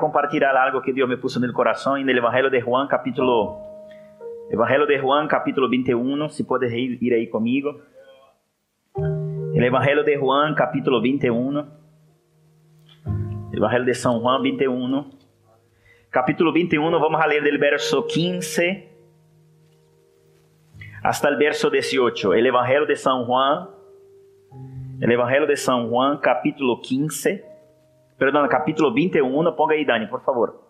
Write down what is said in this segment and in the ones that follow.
compartilhar algo que Deus me puso no coração no Evangelho de Juan, capítulo Evangelho de Juan, capítulo 21, se pode ir, ir aí comigo. El Evangelho de Juan, capítulo 21. Evangelho de São Juan 21. Capítulo 21, vamos a ler del verso 15 hasta el verso 18. El Evangelho de São Juan. El Evangelho de São Juan, capítulo 15 perdão, capítulo 21, ponga aí, Dani, por favor.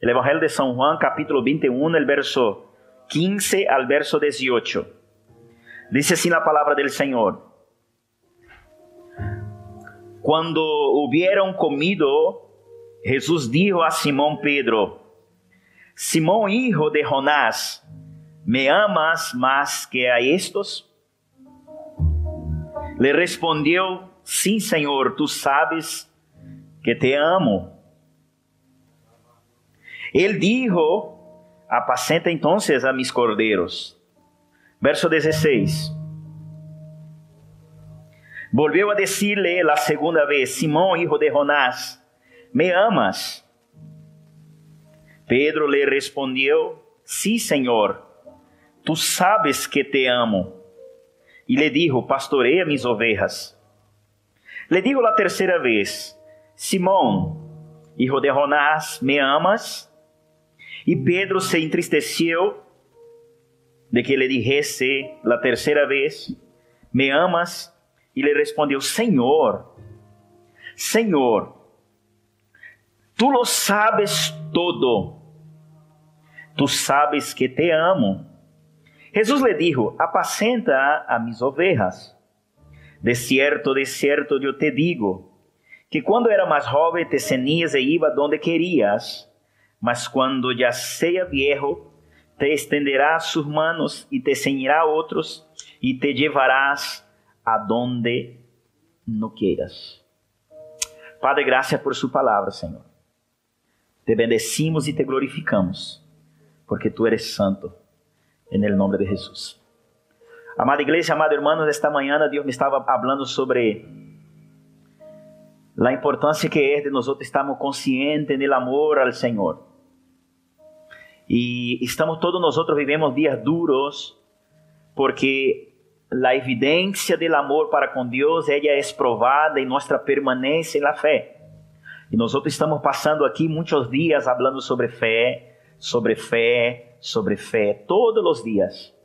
El Evangelho de São Juan, capítulo 21, el verso 15 al verso 18. Dice así la palabra del Señor. Cuando hubieron comido, Jesús dijo a Simón Pedro, Simón hijo de Jonás, ¿me amas más que a estos? Le respondió, sí, Señor, tú sabes que te amo. Él dijo, apacenta entonces a mis corderos. Verso 16. Volvió a decirle la segunda vez, Simón, hijo de Jonás, ¿me amas? Pedro le respondió, sí, Señor, tú sabes que te amo. Y le dijo, pastorea mis ovejas. Le digo la tercera vez, Simão, hijo de Jonás, ¿me amas? E Pedro se entristeceu de que lhe dijese la terceira vez, ¿me amas? E lhe respondeu, Senhor, Senhor, tu lo sabes todo, tu sabes que te amo. Jesus lhe dijo, apacenta a mis ovejas. De cierto, de cierto, eu te digo, que quando era mais jovem te cenías e iba donde querías, mas quando já seja viejo, te estenderás sus manos e te ceñirá outros e te llevarás a donde no queiras. Padre, graças por sua palavra, Senhor. Te bendecimos e te glorificamos, porque tu eres santo, em nome de Jesus. Amada igreja, amado irmãos, esta manhã Deus me estava falando sobre la importancia que es de nosotros estamos conscientes del amor al Señor. Y estamos todos nosotros vivimos días duros porque la evidencia del amor para con Dios ella es probada en nuestra permanencia en la fe. Y nosotros estamos pasando aquí muchos días hablando sobre fe, sobre fe, sobre fe, todos los días.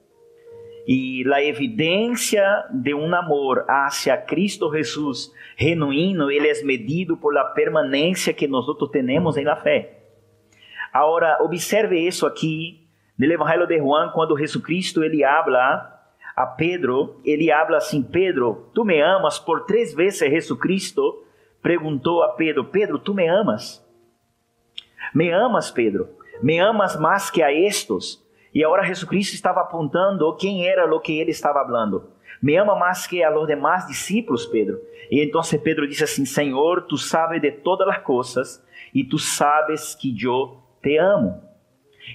E a evidência de um amor hacia Cristo Jesus genuíno, ele é medido por la permanência que nós temos em la fé. Agora, observe isso aqui no Evangelho de Juan, quando Jesucristo ele habla a Pedro, ele habla assim: Pedro, tu me amas? Por três vezes Jesucristo perguntou a Pedro: Pedro, tu me amas? Me amas, Pedro? Me amas mais que a estes? E agora Jesucristo estava apontando quem era o que ele estava falando. Me ama mais que a los demás discípulos, Pedro. E então Pedro disse assim: Senhor, tu sabes de todas as coisas e tu sabes que eu te amo.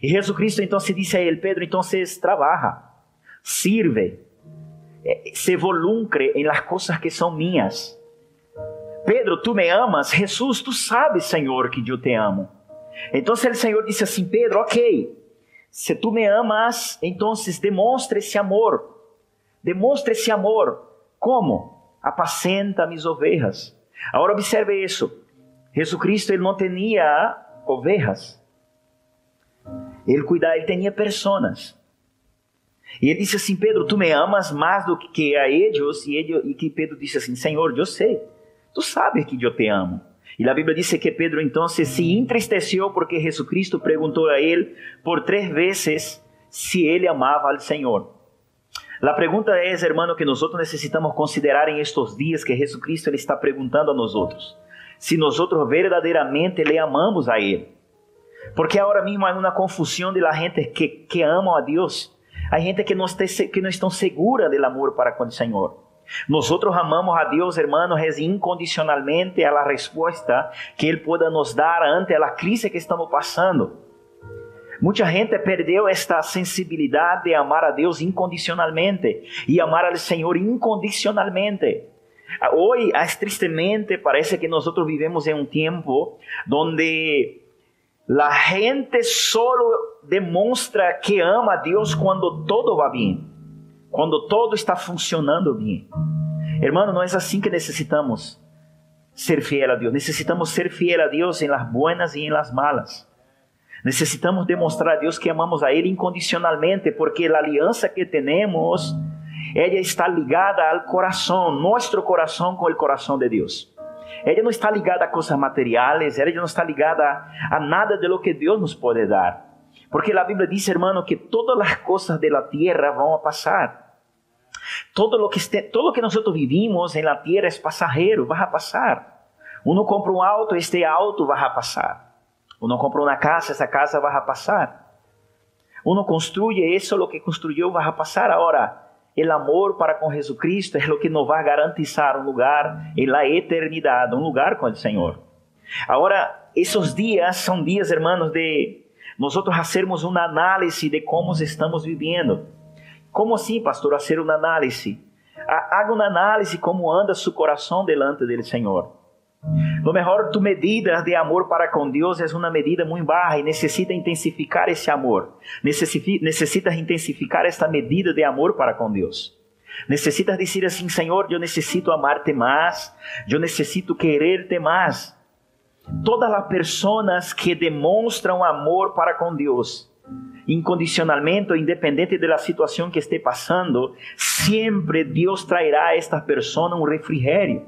E Jesucristo então se disse a ele: Pedro, então trabalha, sirve, eh, se voluncre em las coisas que são minhas. Pedro, tu me amas? Jesus, tu sabes, Senhor, que eu te amo. Então o Senhor disse assim: Pedro, ok. Se tu me amas, então demonstre esse amor. Demonstre esse amor. Como? Apacenta mis ovejas. Agora observe isso. Jesus Cristo ele não tinha ovejas. Ele cuidava, ele tinha pessoas. E ele disse assim: Pedro, tu me amas mais do que a eles? E, ele, e que Pedro disse assim: Senhor, eu sei. Tu sabes que eu te amo. E a Bíblia diz que Pedro então se entristeceu porque Jesucristo perguntou a ele por três vezes se ele amava ao Senhor. A pergunta é, hermano, que nós necessitamos considerar em estes dias que Jesucristo ele está perguntando a nós. Se nós verdadeiramente le amamos a Ele. Porque agora mesmo há uma confusão de la gente que, que ama a Deus. Há gente que não, está, que segura do amor para com o Senhor. Nosotros amamos a Dios, hermanos, incondicionalmente a la respuesta que Él pueda nos dar ante la crisis que estamos pasando. Mucha gente perdeu esta sensibilidade de amar a Deus incondicionalmente e amar ao Senhor incondicionalmente. Hoy, tristemente, parece que nós vivemos em um tempo onde La gente solo demonstra que ama a Deus quando todo va bem, quando todo está funcionando bem. Hermano, não é assim que necessitamos ser fiel a Deus. Necessitamos ser fiel a Deus em las buenas e em las malas. Necessitamos demonstrar a Deus que amamos a Ele incondicionalmente, porque a aliança que temos, ela está ligada ao coração, nosso coração com o coração de Deus. Ela não está ligada a coisas materiais, ela não está ligada a, nada de lo que Deus nos pode dar. Porque a Bíblia diz, hermano, que todas as coisas da terra vão passar. Todo lo que este, todo lo que nosotros vivimos en la tierra es pasajero, va a pasar. Uno compra un auto, este auto va a pasar. Uno compra una casa, esa casa va a pasar. Uno construye eso, lo que construyó va a pasar. Ahora, el amor para con Jesucristo es lo que nos va a garantizar un lugar en la eternidad, un lugar con el Señor. Ahora, esos días son días, hermanos, de nosotros hacermos un análisis de cómo estamos viviendo. Como assim, pastor? A ser uma análise. Haga uma análise como anda seu coração delante dele, Senhor. Lo mejor, tu medida de amor para com Deus é uma medida muito baixa e necessita intensificar esse amor. Necessitas intensificar esta medida de amor para com Deus. Necessitas dizer assim, Senhor, eu necessito amar-te mais, eu necessito querer-te mais. Todas as pessoas que demonstram amor para com Deus incondicionalmente, independente de la situación que esté pasando, siempre Dios traerá a esta persona un refrigerio.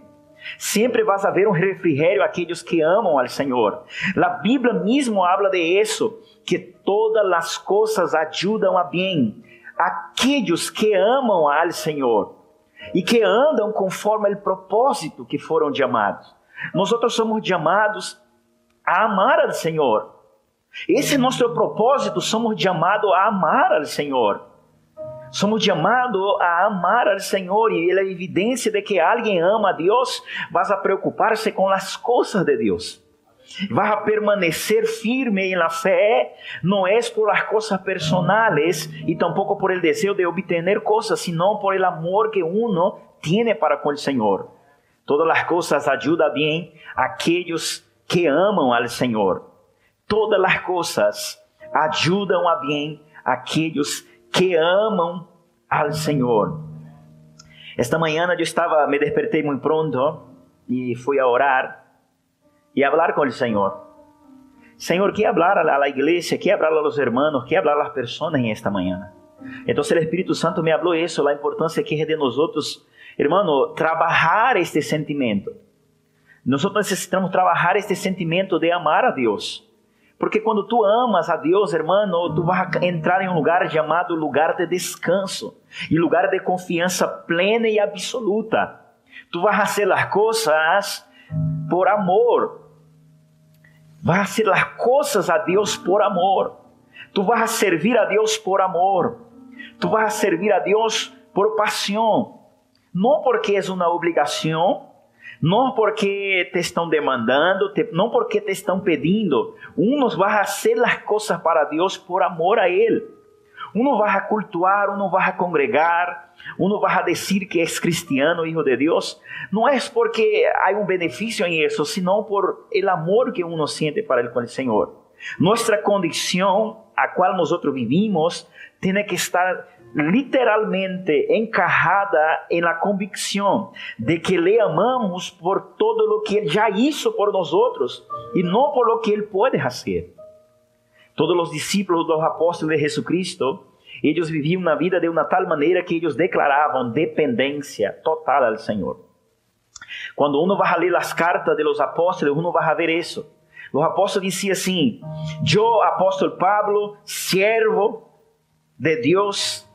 Sempre vas a ver um refrigerio a aqueles que amam al Senhor. A Bíblia mesmo habla de isso, que todas as coisas ajudam a bem aqueles que amam al Senhor e que andam conforme o propósito que foram chamados. Nós somos chamados a amar al Senhor. Esse é nosso propósito, somos chamados a amar ao Senhor. Somos chamados a amar ao Senhor e a evidência de que alguém ama a Deus, vas a preocupar-se com as coisas de Deus. Vas a permanecer firme na fé, não é por as coisas personales e tampouco por el desejo de obter coisas, sino por el amor que uno tiene para com o Senhor. Todas as coisas ajudam bem aqueles que amam ao Senhor todas as coisas ajudam a bem aqueles que amam ao Senhor. Esta manhã eu estava, me despertei muito pronto e fui a orar e a falar com o Senhor. Senhor, que hablar a la iglesia, que hablar a los hermanos, que hablar a las personas en esta mañana. Entonces el Espíritu Santo me habló eso, la importancia que es de nosotros, hermano, trabajar este sentimiento. Nosotros necesitamos trabajar este sentimiento de amar a Dios. Porque quando tu amas a Deus, irmão, tu vas entrar em um lugar chamado lugar de descanso e lugar de confiança plena e absoluta. Tu vas fazer as coisas por amor. Vas fazer as coisas a Deus por amor. Tu vas servir a Deus por amor. Tu vas servir a Deus por paixão. Não porque é uma obrigação, não porque te estão demandando, não porque te estão pedindo. Unos vai a fazer as coisas para Deus por amor a Ele. Uno vai a cultuar, uno vai a congregar, uno vai a dizer que é cristiano, hijo de Deus. Não é porque há um benefício em isso, sino por el amor que uno siente para el, Senhor. Nossa condição, a qual nós vivimos, tem que estar literalmente encajada en la convicción de que le amamos por todo lo que Él ya hizo por nosotros y no por lo que Él puede hacer. Todos los discípulos los apóstolos de Jesucristo, ellos vivían una vida de una tal manera que ellos declaraban dependencia total al Señor. Cuando uno va a leer las cartas de los apóstoles, uno va a ver eso. Los apóstolos decían así, yo, apóstol Pablo, siervo de Dios,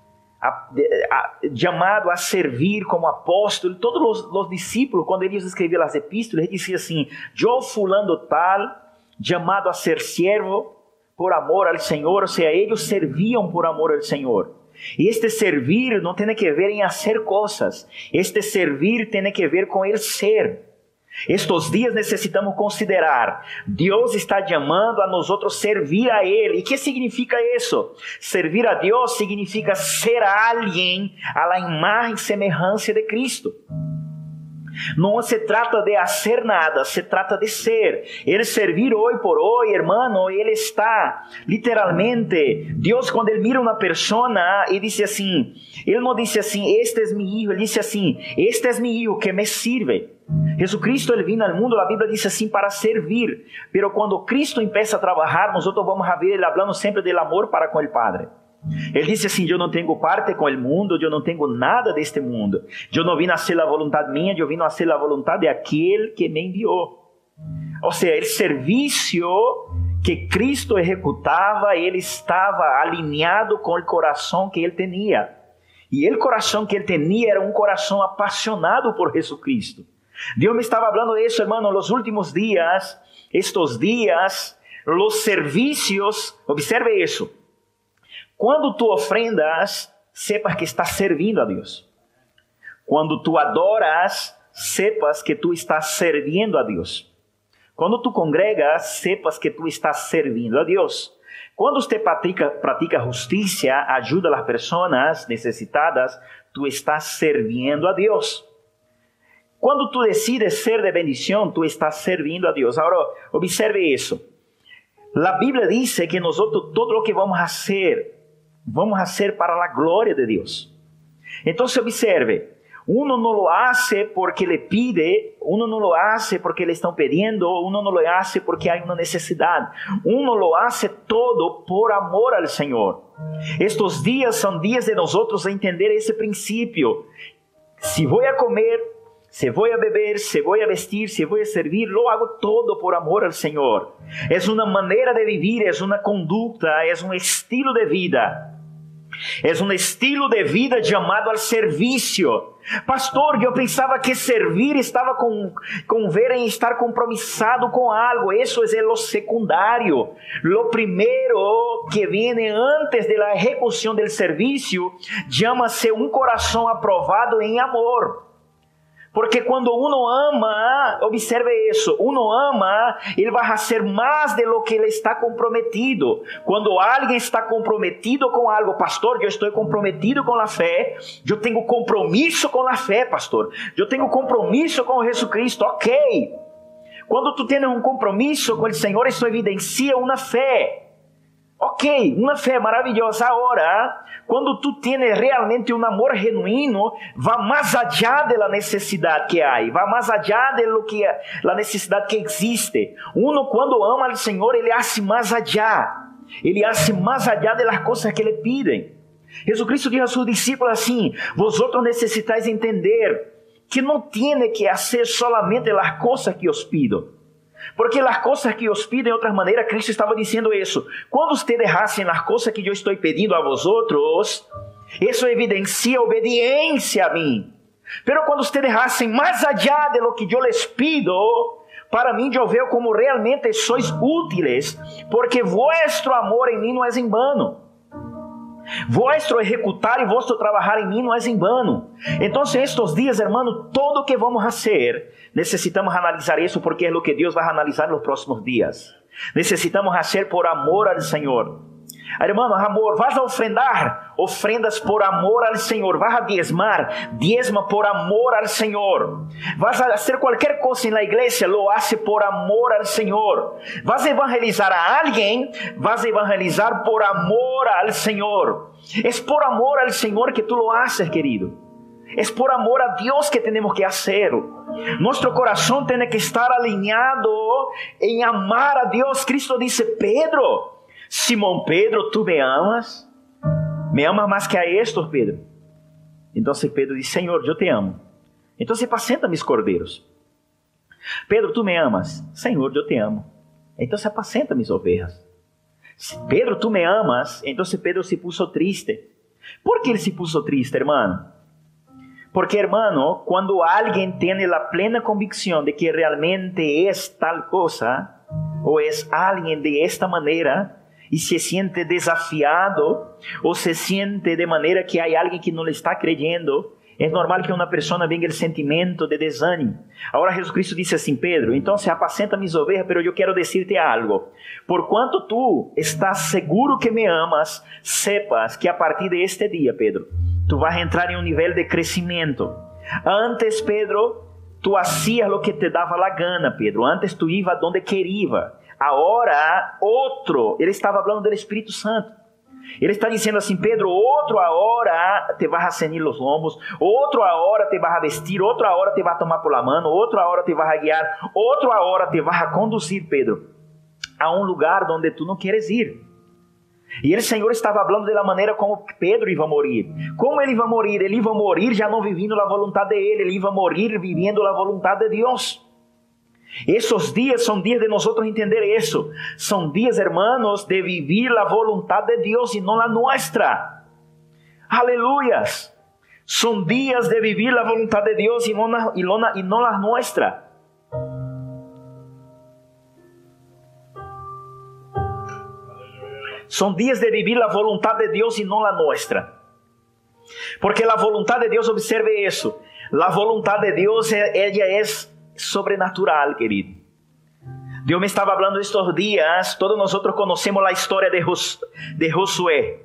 a, a, chamado a servir como apóstolo. Todos os, os discípulos, quando eles escreviam as epístolas, eles diziam assim: Eu, fulano tal, chamado a ser servo por amor ao Senhor, ou seja, eles serviam por amor ao Senhor. E este servir não tem que ver em fazer coisas, este servir tem que ver com ele ser. Estes dias necessitamos considerar, Deus está chamando a nós outros servir a Ele. E que significa isso? Servir a Deus significa ser alguém à la imagem e semelhança de Cristo. Não se trata de fazer nada, se trata de ser. Ele servir hoje por hoje, hermano, ele está literalmente. Deus, quando ele mira uma pessoa e diz assim, ele não disse assim, este é meu filho, ele disse assim, este é meu filho que me sirve. Jesucristo ele vino ao mundo, a Bíblia diz assim, para servir. Pero quando Cristo empieza a trabalhar, nós vamos a ver ele falando sempre do amor para com o Padre. Ele disse assim: Eu não tenho parte com o mundo, eu não tenho nada deste mundo. Eu não vim a ser a vontade minha, eu vim a ser a vontade daquele que me enviou. Ou seja, o serviço que Cristo executava, ele estava alinhado com o coração que ele tinha. E o coração que ele tinha era um coração apaixonado por Jesucristo. Deus me estava falando isso, hermano, nos últimos dias, estes dias, os serviços, observe isso quando tu ofrendas, sepas que estás servindo a Deus. Quando tu adoras, sepas que tu estás servindo a Deus. Quando tu congregas, sepas que tu estás servindo a Deus. Quando você pratica, pratica justiça, ajuda as pessoas necessitadas, tu estás servindo a Deus. Quando tu decides ser de bendição, tu estás servindo a Deus. Agora, observe isso. A Bíblia diz que nós todo o que vamos fazer vamos a ser para a glória de Deus. Então, observe, uno não lo hace porque le pide, uno não lo hace porque le estão pedindo, uno não lo hace porque há uma necessidade, uno lo hace todo por amor al Senhor. Estes dias são dias de nós entender esse princípio. Se vou a comer, se vou a beber, se vou a vestir, se vou a servir, lo hago todo por amor al Senhor. É uma maneira de viver, é uma conduta, é um estilo de vida. É um estilo de vida chamado ao serviço. Pastor, eu pensava que servir estava com, com ver em estar compromissado com algo. Isso é o secundário. Lo primeiro que vem antes da execução do serviço chama-se um coração aprovado em amor. Porque quando uno ama, observe isso, uno ama, ele vai ser mais de lo que ele está comprometido. Quando alguém está comprometido com algo, pastor, eu estou comprometido com a fé, eu tenho compromisso com a fé, pastor, eu tenho compromisso com Jesus Cristo, ok. Quando tu tens um compromisso com o Senhor, isso evidencia uma fé. Ok, uma fé maravilhosa. Agora, quando tu tens realmente um amor genuíno, vai mais allá da necessidade que há, vai mais allá de lo que a necessidade que existe. Uno quando ama ao Senhor, ele hace mais allá. Ele hace mais allá de las coisas que ele piden. Jesus Cristo disse a seus discípulos assim: Vosotros necessitais entender que não tiene que hacer solamente as coisas que os pido porque as coisas que os piden de outra maneira, Cristo estava dizendo isso. Quando ustedes hacen as coisas que eu estou pedindo a vosotros, isso evidencia obediência a mim. Pero quando ustedes hacen mais allá de lo que eu les pido, para mim eu vejo como realmente sois úteis, porque vuestro amor em mim não é em vano. Vuestro executar e vuestro trabalhar em mim não é em vano. Então, estes dias, hermano, todo o que vamos fazer Necesitamos analisar isso porque é o que Deus vai analisar nos próximos dias. Necesitamos fazer por amor ao Senhor. Hermano, amor, vas a ofrendar, ofrendas por amor al Senhor. Vas a diezmar, diezma por amor al Senhor. Vas a hacer qualquer coisa na igreja, lo hace por amor al Senhor. Vas a evangelizar a alguém, vas a evangelizar por amor al Senhor. É por amor al Senhor que tu lo haces, querido. É por amor a Deus que temos que hacerlo. Nuestro corazón tiene que estar alineado en amar a Dios. Cristo dice, Pedro, Simón Pedro, ¿tú me amas? ¿Me amas más que a estos, Pedro? Entonces Pedro dice, Señor, yo te amo. Entonces apacenta mis corderos. Pedro, tú me amas? Señor, yo te amo. Entonces apacenta mis ovejas. Pedro, tú me amas? Entonces Pedro se puso triste. ¿Por qué él se puso triste, hermano? Porque, hermano, quando alguém tem a plena convicção de que realmente é tal coisa, ou é alguém de esta maneira, e se sente desafiado, ou se sente de maneira que há alguém que não lhe está creyendo, é normal que uma pessoa venha o sentimento de desânimo. Agora Jesus Cristo disse assim, Pedro, então se apacenta mis ovejas, pero eu quero decirte algo. Por quanto tu estás seguro que me amas, sepas que a partir de este dia, Pedro, tu vas entrar em um nível de crescimento. Antes, Pedro, Tu hacías lo que te dava la gana, Pedro. Antes tu iba donde queria. Agora, outro. Ele estava falando do Espírito Santo. Ele está dizendo assim, Pedro, outro agora te vai a cenir os lombos, outro agora te vai a vestir, outro agora te vai a tomar por la mano, outro agora te vai a guiar, outro agora te vai a conduzir, Pedro, a um lugar onde tu não queres ir. E o Senhor estava falando da maneira como Pedro ia morrer. Como ele ia morrer? Ele ia morrer já não vivendo a vontade de ele, ele ia morrer vivendo a vontade de Deus. Esses dias são dias de nós entender isso. São dias, hermanos, de viver a vontade de Deus e não a nossa. Aleluias. São dias de viver a vontade de Deus e não, e não, e não a nossa. São dias de viver a vontade de Deus e não a nossa. Porque a vontade de Deus, observe isso. A vontade de Deus, ela é sobrenatural, querido. Deus me estava falando estes dias, todos nós conhecemos a história de, Jos, de Josué.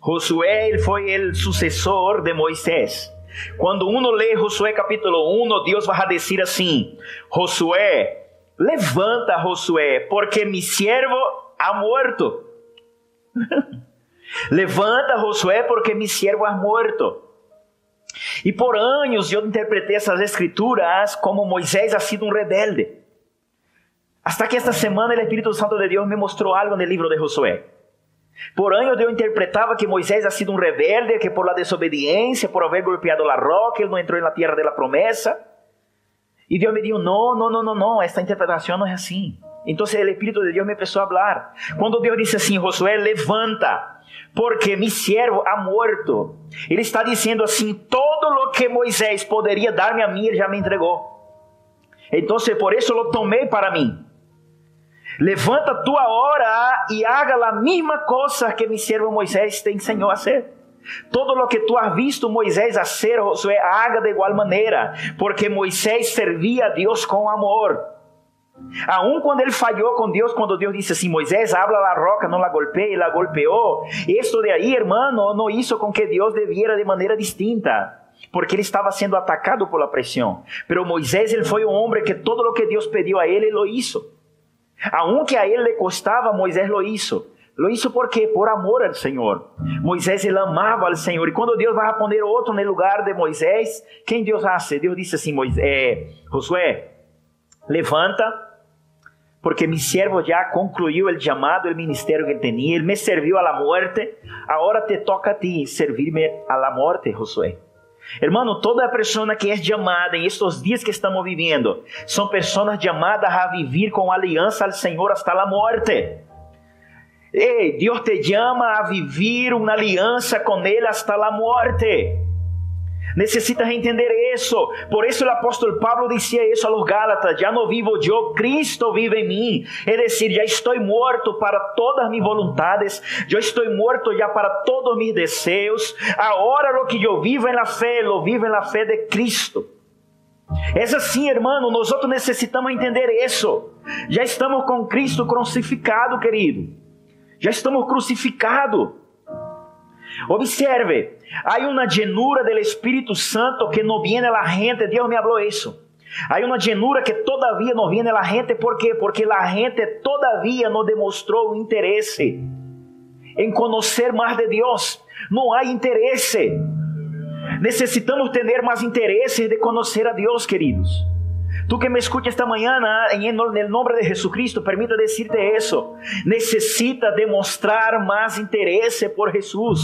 Josué foi o sucessor de Moisés. Quando uno lê Josué capítulo 1, Deus vai dizer assim: Josué, levanta, Josué, porque mi siervo ha muerto. Levanta, Josué, porque mi siervo ha muerto. E por anos eu interpretei essas escrituras como Moisés ha sido um rebelde. Hasta que esta semana o Espírito Santo de Deus me mostrou algo no livro de Josué. Por anos eu interpretava que Moisés ha sido um rebelde, que por la desobediência, por haver golpeado la roca, ele não entrou na terra da promessa. E Deus me disse: não, não, não, não, não, esta interpretação não é assim. Então o Espírito de Deus me começou a falar. Quando Deus disse assim: Josué, levanta, porque mi siervo ha muerto. Ele está dizendo assim: todo o que Moisés poderia dar-me a mim, ele já me entregou. Então, por isso eu tomei para mim. Levanta tua hora e haga a mesma coisa que mi servo Moisés te ensinou a hacer. Todo lo que tu has visto Moisés hacer, Josué, haga de igual maneira, porque Moisés servia a Deus com amor. Aún quando ele falhou com Deus, quando Deus disse assim: Moisés, habla la roca, não la golpeie, la golpeou. Esto de aí, hermano, não hizo com que Deus deviera de maneira distinta, porque ele estava sendo atacado por la pressão. Pero Moisés, ele foi um homem que todo o que Deus pediu a ele, ele lo hizo. Aunque a ele le costava, Moisés lo hizo. Lo hizo por quê? Por amor ao Senhor. Moisés ele amava ao Senhor. E quando Deus vai responder outro no lugar de Moisés, quem Deus hace? Deus disse assim: Moisés, é, Josué, levanta, porque mi siervo já concluiu o chamado, o ministério que tinha, ele me serviu a la muerte, agora te toca a ti servirme a la muerte, Josué. Hermano, toda pessoa que é chamada em estes dias que estamos vivendo, são pessoas chamadas a viver com aliança ao Senhor hasta a morte. Ei, Deus te chama a viver uma aliança com Ele hasta a morte. Necesitas entender isso. Por isso o apóstolo Pablo dizia isso a los Gálatas: Já não vivo eu, Cristo vive em mim. É decir, já estou morto para todas minhas vontades, eu estou morto já para todos mis desejos. Agora o que eu vivo na fé, lo vivo na fé de Cristo. É assim, irmão, nós necessitamos entender isso. Já estamos com Cristo crucificado, querido. Já estamos crucificados. Observe, há uma llenura do Espírito Santo que não viene a la gente, Deus me falou isso. Há uma llenura que todavia não viene a la gente, por quê? Porque a gente todavia não demonstrou interesse em conhecer mais de Deus. Não há interesse. Necessitamos ter mais interesse de conhecer a Deus, queridos. Tu que me escucha esta manhã, em nome de Jesucristo, permita decirte isso. Necessita demonstrar mais interesse por Jesus.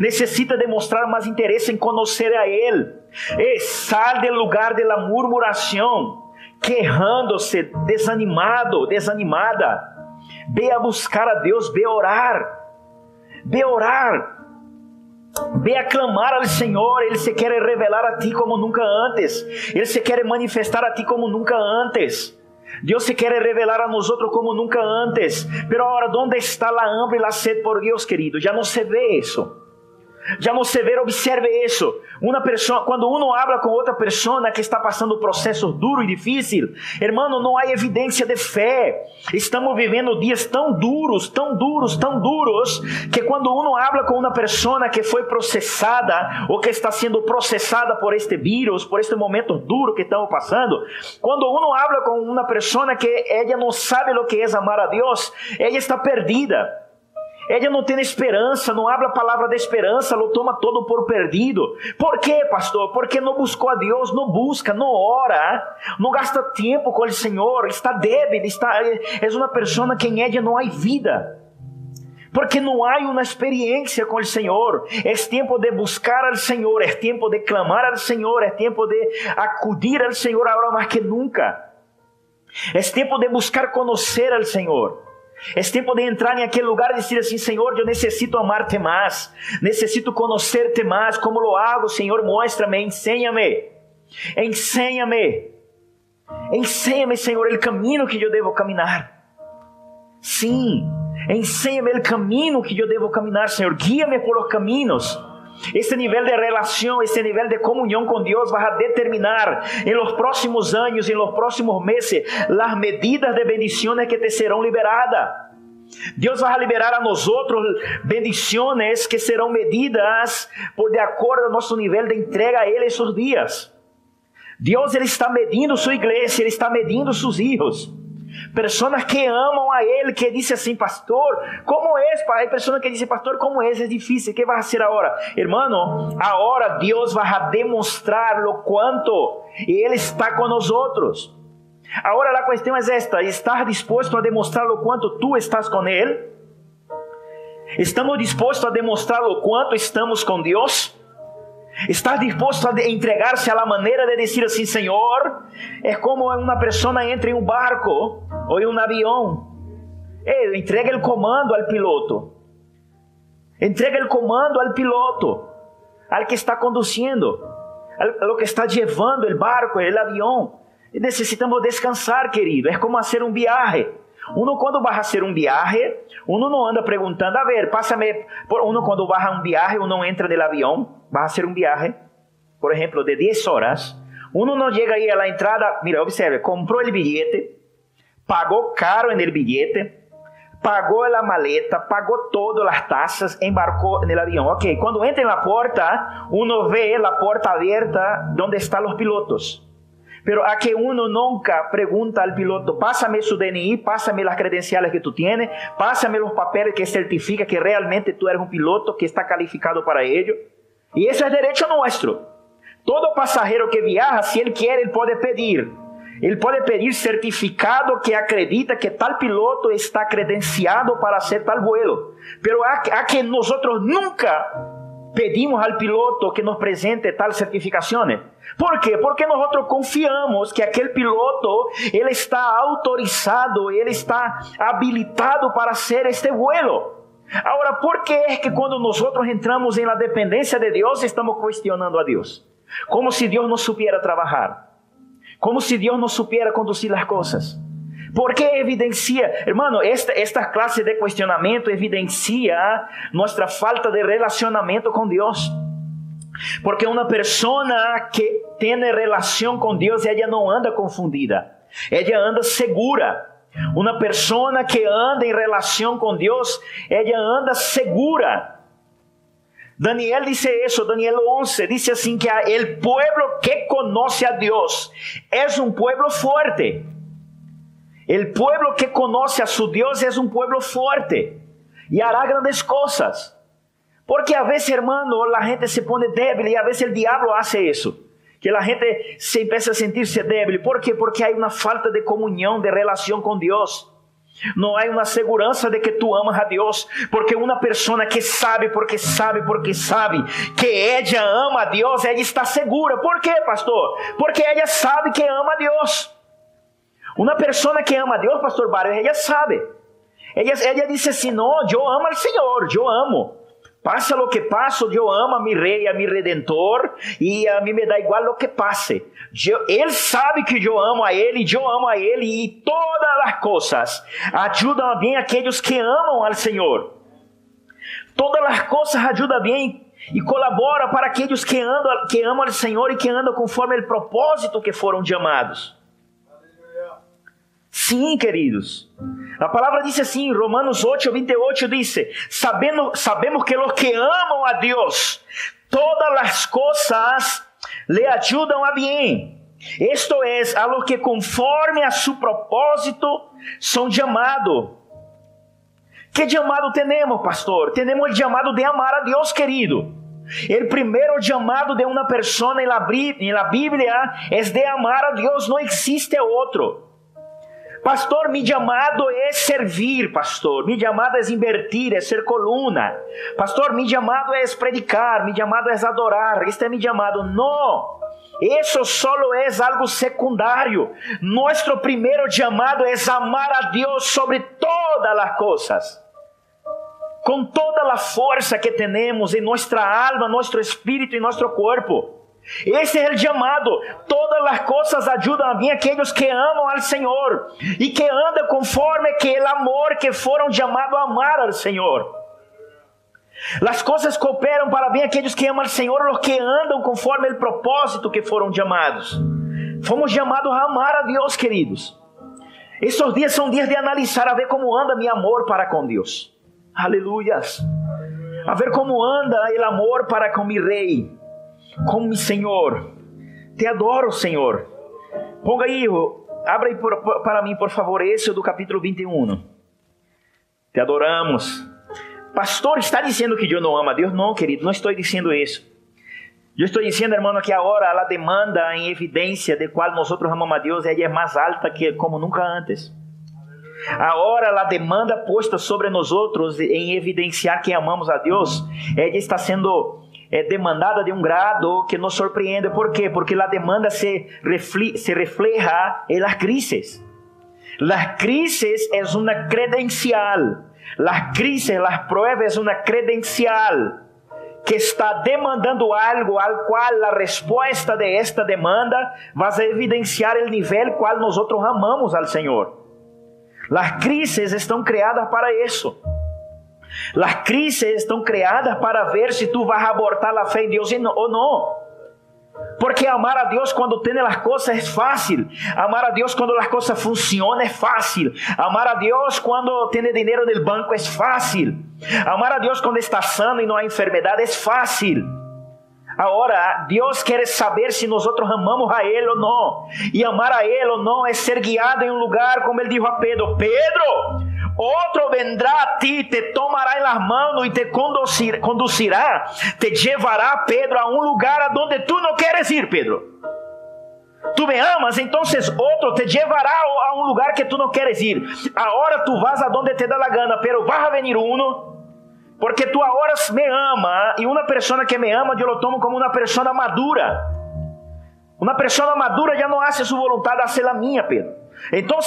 Necessita demonstrar mais interesse em conhecer a Ele. E sal do lugar de la murmuração, quejando-se, desanimado, desanimada. Ve a buscar a Deus, ve orar. Ve orar. Ve a clamar ao Senhor, Ele se quer revelar a ti como nunca antes, Ele se quer manifestar a ti como nunca antes. Deus se quer revelar a nós como nunca antes. Pero agora, onde está a hambre e a sede por Deus, querido? Já não se vê isso. Se ver, observe isso. Uma pessoa, quando uno habla com outra pessoa que está passando um processo duro e difícil, hermano, não há evidência de fé. Estamos vivendo dias tão duros, tão duros, tão duros, que quando uno habla com uma pessoa que foi processada ou que está sendo processada por este vírus, por este momento duro que estamos passando, quando uno habla com uma pessoa que ela não sabe o que é amar a Deus, ela está perdida. Ela não tem esperança, não habla a palavra de esperança, lo toma todo por perdido. Por quê, pastor? Porque não buscou a Deus, não busca, não ora, não gasta tempo com o Senhor, está débil, está, é uma pessoa que em ela não há vida. Porque não há uma experiência com o Senhor. É tempo de buscar ao Senhor, é tempo de clamar ao Senhor, é tempo de acudir ao Senhor agora mais que nunca. É tempo de buscar conhecer ao Senhor. É tempo de entrar em aquele lugar e dizer assim: Senhor, eu necessito amar-te mais, necessito conhecer-te mais. Como lo hago, Senhor? Mostra-me, ensina-me, ensina-me, ensina-me, Senhor, o caminho que eu devo caminhar. Sim, ensina-me o caminho que eu devo caminhar, Senhor. Guia-me por os caminhos. Este nível de relação, este nível de comunhão com Deus vai determinar em los próximos anos, em los próximos meses, as medidas de bendições que te serão liberadas. Deus vai liberar a nós outros bendições que serão medidas por de acordo ao nosso nível de entrega a Ele esses dias. Deus ele está medindo sua igreja, ele está medindo seus filhos. Pessoas que amam a Ele, que dizem assim, pastor, como é? Hay pessoas que dizem, pastor, como é? É difícil, que vai ser agora? Hermano, agora Deus vai demonstrar o quanto Ele está outros. Agora a questão é esta: ¿estás disposto a demonstrar o quanto tu estás com Ele? ¿Estamos dispostos a demonstrar o quanto estamos com Deus? Está disposto a entregar-se à maneira de dizer assim, Senhor, é como uma pessoa entra em um barco ou em um avião. Ele entrega o comando ao piloto. Entrega o comando ao piloto, ao que está conduzindo, ao que está levando o barco, o avião. E necessitamos descansar, querido. É como fazer um viaje. Uno quando vai fazer um viaje, uno não anda perguntando, a ver, pásame, uno quando vai um viaje, uno entra no avião, vai fazer um viaje, por exemplo, de 10 horas, uno não chega aí à entrada, mira, observe, comprou o bilhete, pagou caro no bilhete, pagou a maleta, pagou todas as taxas, embarcou no avião. Ok, quando entra na porta, uno vê a porta aberta onde estão os pilotos. Pero a que uno nunca pregunta al piloto, pásame su DNI, pásame las credenciales que tú tienes, pásame los papeles que certifica que realmente tú eres un piloto que está calificado para ello. Y eso es derecho nuestro. Todo pasajero que viaja, si él quiere, él puede pedir. Él puede pedir certificado que acredita que tal piloto está credenciado para hacer tal vuelo. Pero a, a que nosotros nunca pedimos al piloto que nos presente tal certificaciones. ¿Por quê? Porque nós confiamos que aquele piloto ele está autorizado, ele está habilitado para ser este vuelo. Agora, por que é que quando nós entramos em la dependência de Deus, estamos questionando a Deus? Como se Deus não supiera trabalhar. Como se Deus não supiera conduzir as coisas. Porque evidencia, hermano, esta, esta clase de questionamento evidencia nossa falta de relacionamento com Deus. Porque uma pessoa que tem relação com Deus, ela não anda confundida, ela anda segura. Uma pessoa que anda em relação com Deus, ela anda segura. Daniel dice isso, Daniel 11, dice assim que el pueblo que conoce a Deus é um pueblo fuerte. El pueblo que conoce a su Deus é um pueblo fuerte e hará grandes coisas. Porque a vezes, hermano, a gente se pone débil e a vezes o diabo hace isso. Que a gente se empieza a sentir-se débil. ¿Por quê? Porque há uma falta de comunhão, de relação com Deus. Não há uma segurança de que tu amas a Deus, porque uma pessoa que sabe, porque sabe, porque sabe que ela ama a Deus, ela está segura. Por quê, pastor? Porque ela sabe que ama a Deus. Uma pessoa que ama a Deus, pastor Barrio, ela sabe. Ela, ela disse assim: Não, eu amo ao Senhor, eu amo. Pasa lo que pasa, yo amo a mi rey, a mi redentor, y a mí me da igual lo que. Yo, él sabe que yo amo a y yo amo a él, y todas las cosas ayudan bien a aquellos que amam al Senhor. Todas as coisas ajudam bem e colabora para aqueles que andam, que amam o Senhor e que andam conforme o propósito que foram chamados. Sim, queridos. A palavra diz assim, Romanos 8, 28 diz: sabemos, sabemos que os que amam a Deus, todas as coisas le ajudam a bem. Esto es a los que conforme a su propósito são chamados. Que chamado temos, pastor? Temos o chamado de amar a Deus, querido. O primeiro chamado de uma pessoa na Bíblia é de amar a Deus, não existe outro. Pastor, mi chamado é servir, pastor. Mi chamado é invertir, é ser coluna. Pastor, mi chamado é predicar, mi chamado é adorar. Este é mi chamado. Não. Isso solo é algo secundário. Nosso primeiro chamado é amar a Deus sobre todas as coisas com toda a força que temos em nossa alma, nosso espírito e nosso corpo. Esse é o chamado. Todas as coisas ajudam a mim aqueles que amam ao Senhor e que andam conforme que o amor que foram chamados a amar ao Senhor. As coisas cooperam para bem aqueles que amam ao Senhor, os que andam conforme o propósito que foram chamados. Fomos chamados a amar a Deus, queridos. Esses dias são dias de analisar a ver como anda meu amor para com Deus. Aleluias. A ver como anda o amor para com mi rei, com mi Senhor. Te adoro, Senhor. Ponga aí, abra aí por, para mim, por favor, esse do capítulo 21. Te adoramos. Pastor, está dizendo que eu não amo a Deus? Não, querido, não estou dizendo isso. Eu estou dizendo, hermano, que agora a demanda em evidência de qual nós amamos a Deus é mais alta que como nunca antes. Agora a demanda posta sobre nós outros em evidenciar que amamos a Deus, ela está sendo é, demandada de um grado que nos surpreende. ¿Por quê? Porque a demanda se, refle se refleja em las crises. Las crises é uma credencial. Las crises, las pruebas é uma credencial que está demandando algo al qual a resposta de esta demanda vai evidenciar o nível qual nós amamos ao Senhor. Las crises estão criadas para isso. Las crises estão criadas para ver se tu vas abortar a fé em Deus ou não. Porque amar a Deus quando tem as coisas é fácil. Amar a Deus quando as coisas funcionam é fácil. Amar a Deus quando tem dinheiro no banco é fácil. Amar a Deus quando está sano e não há enfermidade é fácil. Agora, Deus quer saber se nós amamos a Ele ou não. E amar a Ele ou não é ser guiado em um lugar, como Ele disse a Pedro: Pedro, outro vendrá a ti, te tomará em las manos e te conduzir, conduzirá, te levará, Pedro, a um lugar a donde tu não queres ir, Pedro. Tu me amas, então outro te levará a um lugar que tu não queres ir. Agora tu vas a donde te dá la gana, pero vas a venir uno porque tu agora me ama e uma pessoa que me ama eu lo tomo como uma pessoa madura. Uma pessoa madura já não hace sua vontade a ser a minha, Pedro. Então,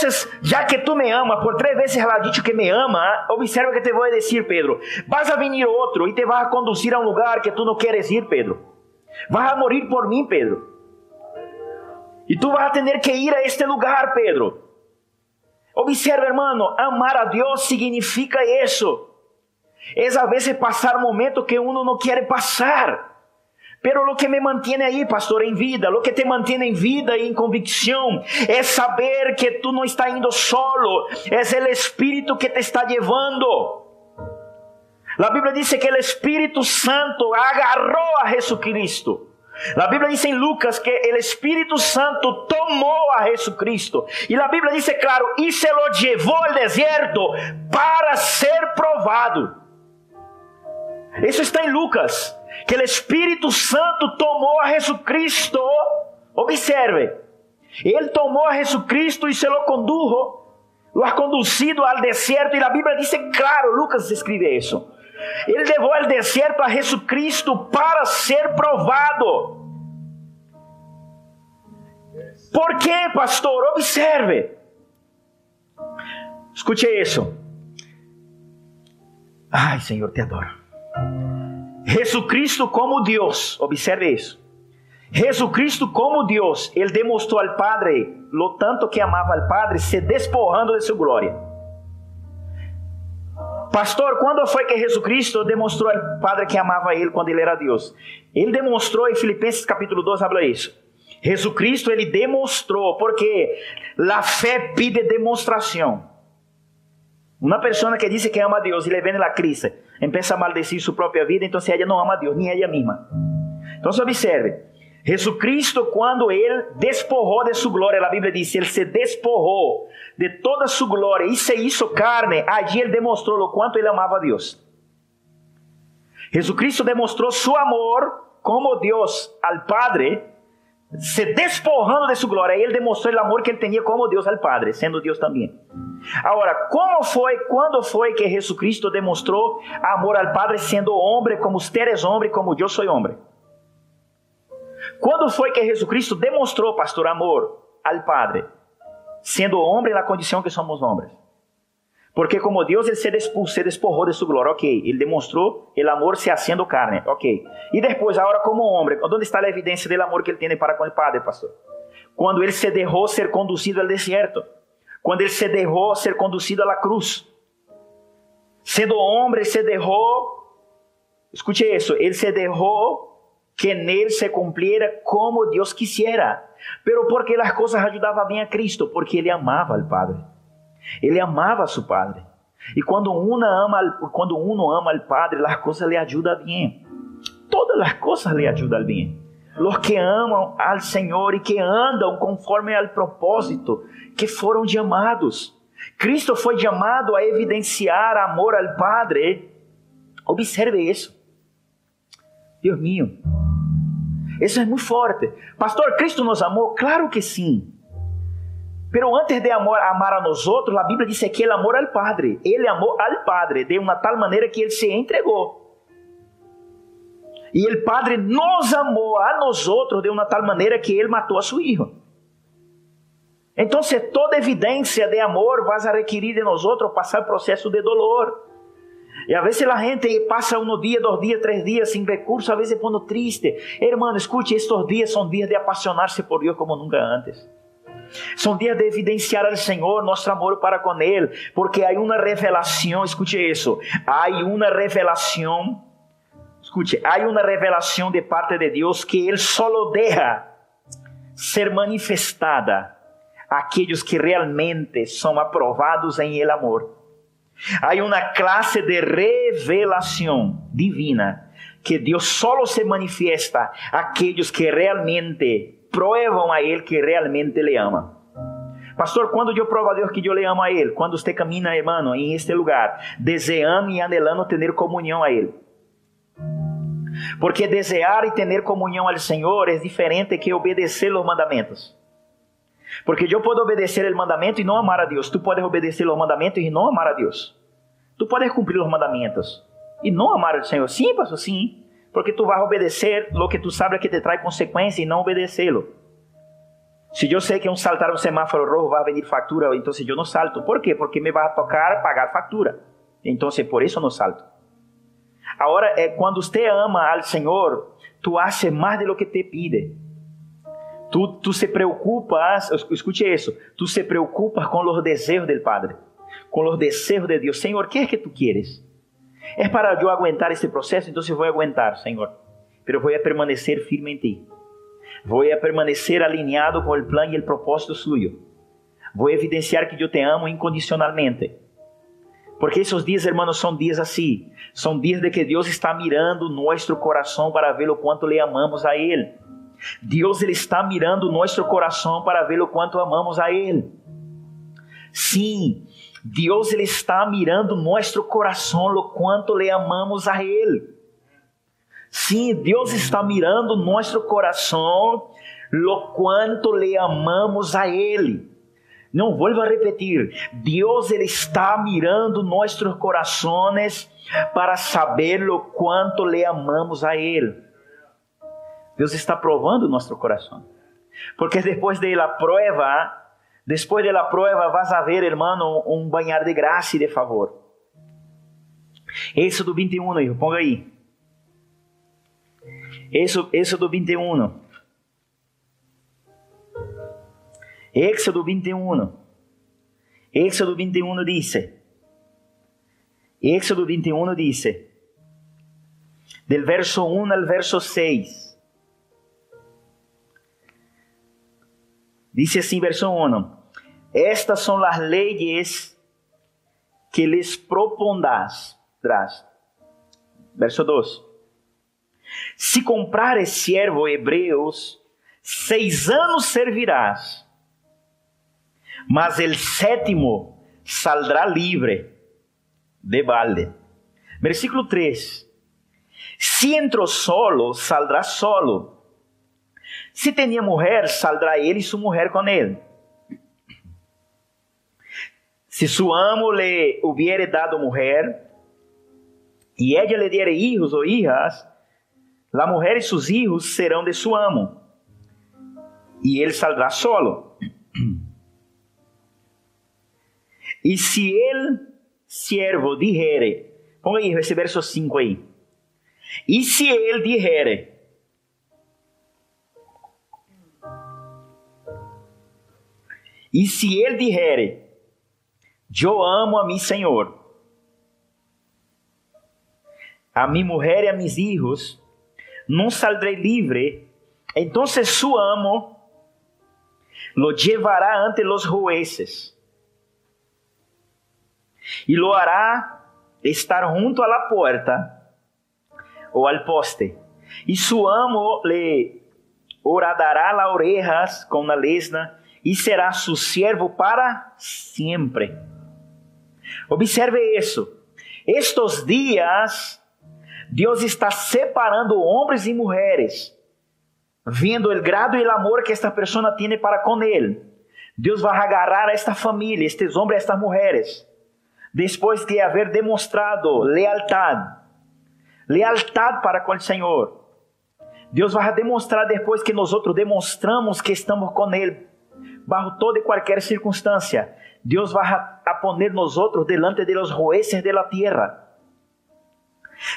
já que tu me ama, por três vezes ela dito que me ama, observa que te vou dizer, Pedro. Vas a venir outro e te vas a conduzir a um lugar que tu não queres ir, Pedro. Vas a morir por mim, Pedro. E tu vas a ter que ir a este lugar, Pedro. Observa, hermano, amar a Deus significa isso. É a vezes passar momento que uno não quer passar. Pero lo que me mantiene aí, pastor, em vida, lo que te mantém em vida e em convicção, é saber que tu não está indo solo, é o Espírito que te está levando. A Bíblia diz que o Espírito Santo agarrou a Jesucristo. A Bíblia diz em Lucas que o Espírito Santo tomou a Jesucristo. E a Bíblia diz, claro, e se lo levou ao deserto para ser provado. Isso está em Lucas. Que o Espírito Santo tomou a Jesucristo. Observe. Ele tomou a Jesucristo e se lo condujo. Lo ha conducido al desierto. E a Bíblia diz claro, Lucas escreve isso. Ele levou ao deserto a Jesucristo para ser provado. Por quê, pastor? Observe. Escute isso. Ai, Senhor, te adoro. Jesucristo como Deus, observe isso. Jesucristo como Deus, ele demonstrou ao Padre lo tanto que amava ao Padre, se despojando de sua glória. Pastor, quando foi que Jesus Cristo demonstrou ao Padre que amava ele quando ele era Deus? Ele demonstrou em Filipenses capítulo 2, habla isso. Jesus Cristo ele demonstrou, porque a fé pide demonstração. Uma pessoa que diz que ama a Deus e le viene la crise, empieza a maldecir sua própria vida, então ela não ama a Deus, nem ela mesma. Então observe, Jesucristo, quando ele despojou de sua glória, a Bíblia diz, ele se despojou de toda sua glória e se hizo carne, allí ele demonstrou o quanto ele amava a Deus. Jesucristo demonstrou seu amor como Deus al Padre, se despojando de sua glória. Ele demonstrou o amor que ele tinha como Deus al Padre, sendo Deus também. Agora, como foi, quando foi que Jesucristo demonstrou amor al Padre, sendo homem, como usted é homem, como eu sou homem? Quando foi que Jesucristo demonstrou, pastor, amor al Padre, sendo homem na condição que somos homens? Porque como Deus ele se, se despojou de glória, ok. Ele demonstrou o amor se haciendo carne, ok. E depois, agora como homem, onde está a evidência do amor que ele tem para com o Padre, pastor? Quando ele se deixou ser conduzido ao deserto. Quando ele se deixou ser conduzido à cruz. Sendo homem, se deixou, escute isso, ele se deixou que nele se cumpliera como Deus quisiera. Pero porque as coisas ajudavam bem a Cristo, porque ele amava o Padre. Ele amava seu Padre. E quando uno ama, quando uno ama al Padre, as coisas lhe ajudam bem. Todas as coisas lhe ajudam bem. Los que amam al Senhor e que andam conforme al propósito que foram chamados. Cristo foi chamado a evidenciar amor al Padre. Observe isso. Deus mío. Isso é muito forte. Pastor, Cristo nos amou? Claro que sim. Pero antes de amor, amar a nós outros, a Bíblia diz que ele amou ao Padre. Ele amou ao Padre de uma tal maneira que ele se entregou. E o Padre nos amou a nós outros de uma tal maneira que ele matou a seu filho. Então, toda evidência de amor vai requerir de nós outros passar processo de dolor. E a vezes a gente passa um dia, dois dias, três dias sem recurso, a vezes pondo triste. Hermano, escute, estes dias são dias de apaixonar-se por Deus como nunca antes. São dias de evidenciar ao Senhor nosso amor para com Ele, porque há uma revelação, escute isso, há uma revelação, escute, há uma revelação de parte de Deus que Ele só deixa ser manifestada àqueles que realmente são aprovados em Ele amor. Há uma classe de revelação divina que Deus só se manifesta àqueles que realmente provam a Ele que realmente le ama. Pastor, quando eu provo a Deus que eu le amo a Ele? Quando você camina, hermano, em este lugar, desejando e anelando ter comunhão a Ele. Porque desejar e ter comunhão ao Senhor é diferente que obedecer os mandamentos. Porque eu posso obedecer o mandamento e não amar a Deus. Tu podes obedecer os mandamentos e não amar a Deus. Tu podes cumprir os mandamentos e não amar o Senhor. Sim, pastor, sim porque tu vas obedecer lo que tu sabes que te trae y no obedecerlo. Si yo sé que un saltar un semáforo rojo va a venir factura, entonces yo no salto. ¿Por qué? Porque me va a tocar pagar factura. Entonces por eso no salto. Ahora, eh, cuando usted ama al Señor, tú haces más de lo que te pide. Tú, tú se preocupas, escuche eso, tú se preocupas con los deseos del Padre, con los deseos de Dios. Señor, ¿qué es que tú quieres? É para eu aguentar esse processo, então eu vou aguentar, Senhor. Pero vou permanecer firme em ti. Vou permanecer alinhado com o plano e o propósito suyo. Vou evidenciar que eu te amo incondicionalmente. Porque esses dias, hermanos, são dias assim. São dias de que Deus está mirando nosso coração para ver o quanto le amamos a Ele. Deus ele está mirando nosso coração para ver o quanto amamos a Ele. Sim, Deus ele está mirando nosso coração, o quanto le amamos a Ele. Sim, Deus está mirando nosso coração, lo quanto le amamos a Ele. Não vou repetir. Deus ele está mirando nossos corações para saber o quanto le amamos a Ele. Deus está provando nosso coração. Porque depois da prova, Después de la prueba vas a ver, hermano, un bañar de gracia y de favor. Éxodo 21, hijo, ponga ahí. Éxodo 21. Éxodo 21. Éxodo 21 dice, Éxodo 21 dice, del verso 1 al verso 6, dice así, verso 1, estas son las leyes que les propondrás. Verso 2. Se comprares siervo hebreus, seis anos servirás, mas el sétimo saldrá livre de balde. Versículo 3. Se entrou solo, saldrá solo. Se tinha mulher, saldrá ele e sua mulher com ele. Se su amo le hubiere dado mulher, e ella le diere hijos ou hijas, la mujer e sus hijos serão de su amo, e ele saldrá solo. E se ele, siervo, dijere, ponga aí esse verso 5 aí. E se ele dijere, e se ele dijere, eu amo a mi Senhor, a mi mujer e a mis hijos, não saldré livre, então su amo lo llevará ante los jueces y lo hará estar junto a la puerta o al poste. Y su amo le horadará las orejas con la lesna y será su siervo para siempre. Observe isso. Estos dias, Deus está separando homens e mulheres, vendo o grado e o amor que esta pessoa tem para com ele. Deus vai agarrar esta família, estes homens e estas mulheres depois de haver demonstrado lealtade, lealtade para com o Senhor. Deus vai demonstrar depois que nós demonstramos que estamos com Ele, bajo toda e qualquer circunstância. Deus vai a poner nós outros delante de los jueces de la tierra.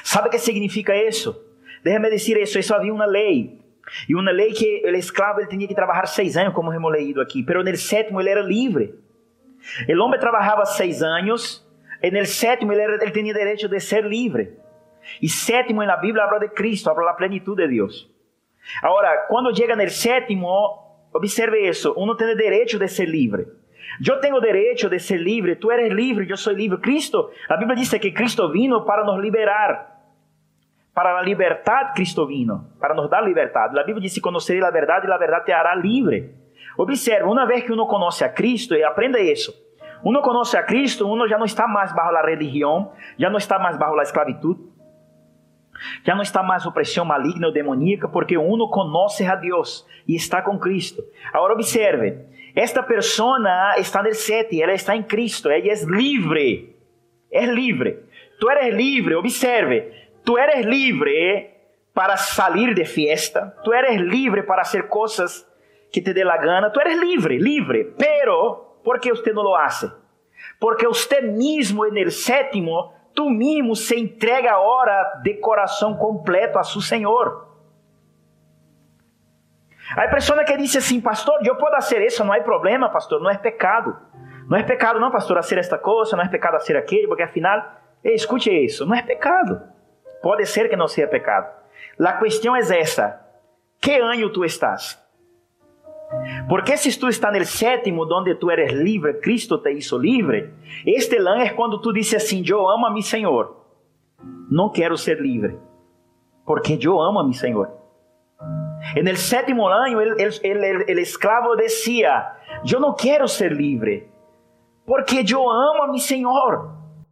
¿Sabe o que significa isso? Déjame dizer isso. Isso havia uma lei. E uma lei que o escravo ele tinha que trabalhar seis anos, como hemos leído aqui. Pero no sétimo ele era livre. O homem trabalhava seis anos, e no sétimo ele, era, ele tinha direito de ser livre. E sétimo na Bíblia habla de Cristo, habla da plenitude de Deus. Agora, quando chega no sétimo, observe isso: uno tem direito de ser livre. Eu tenho direito de ser livre, tu eres livre, eu sou livre. Cristo, a Bíblia diz que Cristo vino para nos liberar. Para a liberdade, Cristo vino, para nos dar liberdade. A Bíblia diz: Conhecerei a verdade e a verdade te hará livre. Observe, uma vez que uno conhece a Cristo, e aprenda isso. Uno conhece a Cristo, uno já não está mais bajo a religião, já não está mais bajo a esclavitud, já não está mais opressão maligna ou demoníaca, porque uno conhece a Deus e está com Cristo. Agora observe, esta persona está no sete, ela está em Cristo, ela é livre, é livre. Tu eres livre, observe, tu eres livre para sair de fiesta, tu eres livre para fazer coisas que te dê la gana, tu eres livre, livre, pero, ¿por qué usted no lo hace? Porque usted mismo en el tú mismo se entrega ahora de coração completo a su Senhor. Hay pessoa que diz assim, pastor, eu posso fazer isso, não há problema, pastor, não é pecado. Não é pecado, não, pastor, fazer esta coisa, não é pecado fazer aquilo, porque afinal, escute isso, não é pecado. Pode ser que não seja pecado. A questão é essa: que ano tu estás? Porque se tu está no sétimo, onde tu eres livre, Cristo te hizo livre, este lã é quando tu disse assim: Eu amo a mi Senhor, não quero ser livre, porque eu amo a mi Senhor. En el sétimo el, el esclavo decía: Eu não quero ser livre, porque eu amo a mi Senhor.